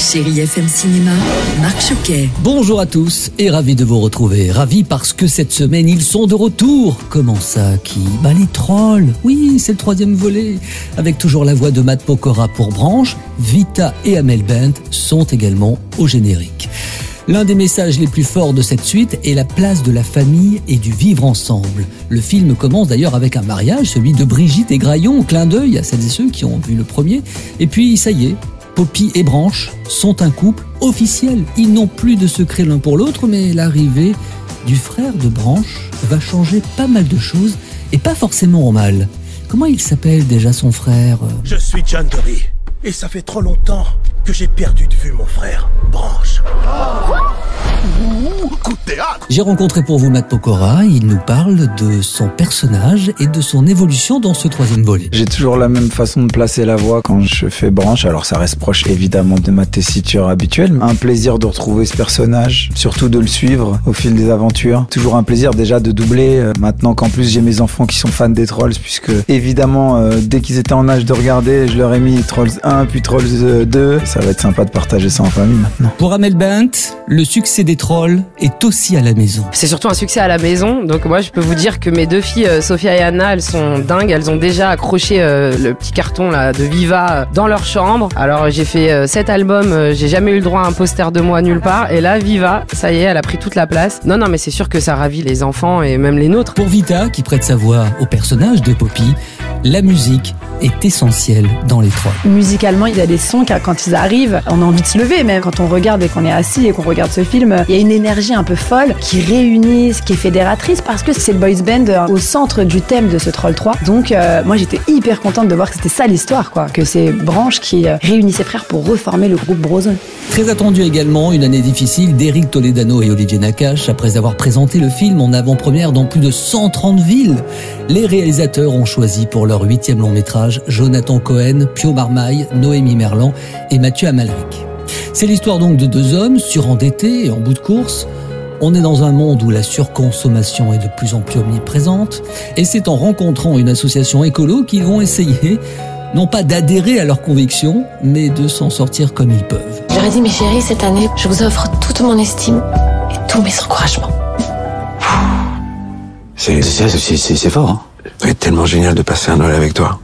Chérie FM Cinéma, Marc Choquet. Bonjour à tous et ravi de vous retrouver. Ravi parce que cette semaine ils sont de retour. Comment ça Qui? Bah les trolls. Oui, c'est le troisième volet. Avec toujours la voix de Matt Pokora pour Branche, Vita et Amel Bent sont également au générique. L'un des messages les plus forts de cette suite est la place de la famille et du vivre ensemble. Le film commence d'ailleurs avec un mariage, celui de Brigitte et Graillon, clin d'œil à celles et ceux qui ont vu le premier. Et puis ça y est, Poppy et Branche sont un couple officiel. Ils n'ont plus de secret l'un pour l'autre, mais l'arrivée du frère de Branche va changer pas mal de choses, et pas forcément au mal. Comment il s'appelle déjà son frère? Je suis John Dory. Et ça fait trop longtemps que j'ai perdu de vue mon frère, Branche. Ouh, coup de théâtre J'ai rencontré pour vous Matt Pokora, il nous parle de son personnage et de son évolution dans ce troisième volet. J'ai toujours la même façon de placer la voix quand je fais branche, alors ça reste proche évidemment de ma tessiture habituelle. Un plaisir de retrouver ce personnage, surtout de le suivre au fil des aventures. Toujours un plaisir déjà de doubler, euh, maintenant qu'en plus j'ai mes enfants qui sont fans des Trolls, puisque évidemment euh, dès qu'ils étaient en âge de regarder, je leur ai mis Trolls 1 puis Trolls euh, 2. Ça va être sympa de partager ça en famille maintenant. Pour Amel Bent, le succès des trolls est aussi à la maison. C'est surtout un succès à la maison. Donc moi, je peux vous dire que mes deux filles, euh, Sophia et Anna, elles sont dingues. Elles ont déjà accroché euh, le petit carton là de Viva euh, dans leur chambre. Alors j'ai fait sept albums. euh, j'ai jamais eu le droit à un poster de moi nulle part. Et là, Viva, ça y est, elle a pris toute la place. Non, non, mais c'est sûr que ça ravit les enfants et même les nôtres. Pour Vita, qui prête sa voix au personnage de Poppy, la musique est essentielle dans les trolls. Musicalement, il y a des sons qui, quand ils arrivent, on a envie de se lever même. Quand on regarde et qu'on est assis et qu'on regarde ce film, il y a une énergie un peu folle qui réunit, qui est fédératrice parce que c'est le boys band euh, au centre du thème de ce Troll 3. Donc euh, moi j'étais hyper contente de voir que c'était ça l'histoire, quoi. Que c'est Branche qui euh, réunit ses frères pour reformer le groupe Brozone. Très attendu également, une année difficile d'Eric Toledano et Olivier Nakache. Après avoir présenté le film en avant-première dans plus de 130 villes, les réalisateurs ont choisi pour leur huitième long métrage Jonathan Cohen, Pio Marmaille, Noémie Merlan et Mathieu Amalric. C'est l'histoire donc de deux hommes surendettés et en bout de course. On est dans un monde où la surconsommation est de plus en plus omniprésente et c'est en rencontrant une association écolo qu'ils vont essayer non pas d'adhérer à leurs convictions, mais de s'en sortir comme ils peuvent. J'aurais dit, mes chéris, cette année, je vous offre toute mon estime et tous mes encouragements. C'est c'est- c'est- fort, hein C'est tellement génial de passer un Noël avec toi.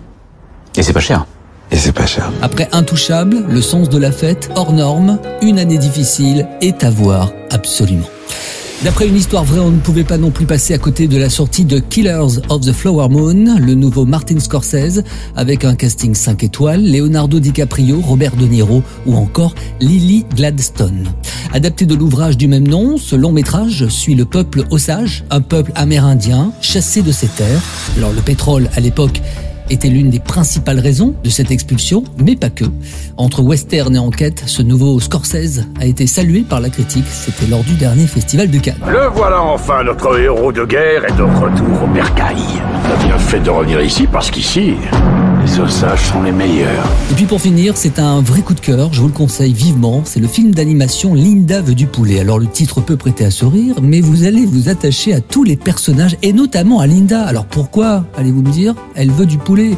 Et c'est pas cher. Et c'est pas cher. Après Intouchable, le sens de la fête, hors norme, une année difficile est à voir absolument. D'après une histoire vraie, on ne pouvait pas non plus passer à côté de la sortie de Killers of the Flower Moon, le nouveau Martin Scorsese, avec un casting 5 étoiles, Leonardo DiCaprio, Robert De Niro ou encore Lily Gladstone. Adapté de l'ouvrage du même nom, ce long métrage suit le peuple Osage, un peuple amérindien chassé de ses terres. Alors le pétrole, à l'époque, était l'une des principales raisons de cette expulsion, mais pas que. Entre western et enquête, ce nouveau Scorsese a été salué par la critique. C'était lors du dernier festival de Cannes. Le voilà enfin, notre héros de guerre est de retour au bercail. T'as bien fait de revenir ici parce qu'ici, sont les meilleurs. Et puis pour finir, c'est un vrai coup de cœur, je vous le conseille vivement, c'est le film d'animation Linda veut du poulet. Alors le titre peut prêter à sourire, mais vous allez vous attacher à tous les personnages, et notamment à Linda. Alors pourquoi, allez-vous me dire, elle veut du poulet?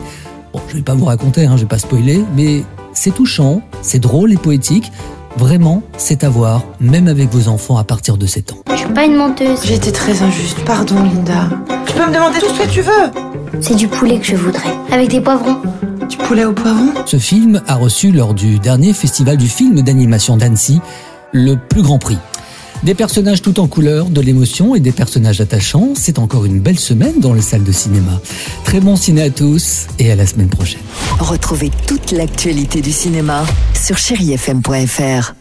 Bon, je vais pas vous raconter, hein, je vais pas spoiler, mais c'est touchant, c'est drôle et poétique. Vraiment, c'est à voir, même avec vos enfants à partir de 7 ans. Je suis pas une menteuse. J'ai été très injuste. Pardon, Linda. Tu peux me demander tout ce que tu veux. C'est du poulet que je voudrais. Avec des poivrons. Du poulet au poivron? Ce film a reçu lors du dernier festival du film d'animation d'Annecy le plus grand prix. Des personnages tout en couleur, de l'émotion et des personnages attachants, c'est encore une belle semaine dans les salles de cinéma. Très bon ciné à tous et à la semaine prochaine. Retrouvez toute l'actualité du cinéma sur chérifm.fr.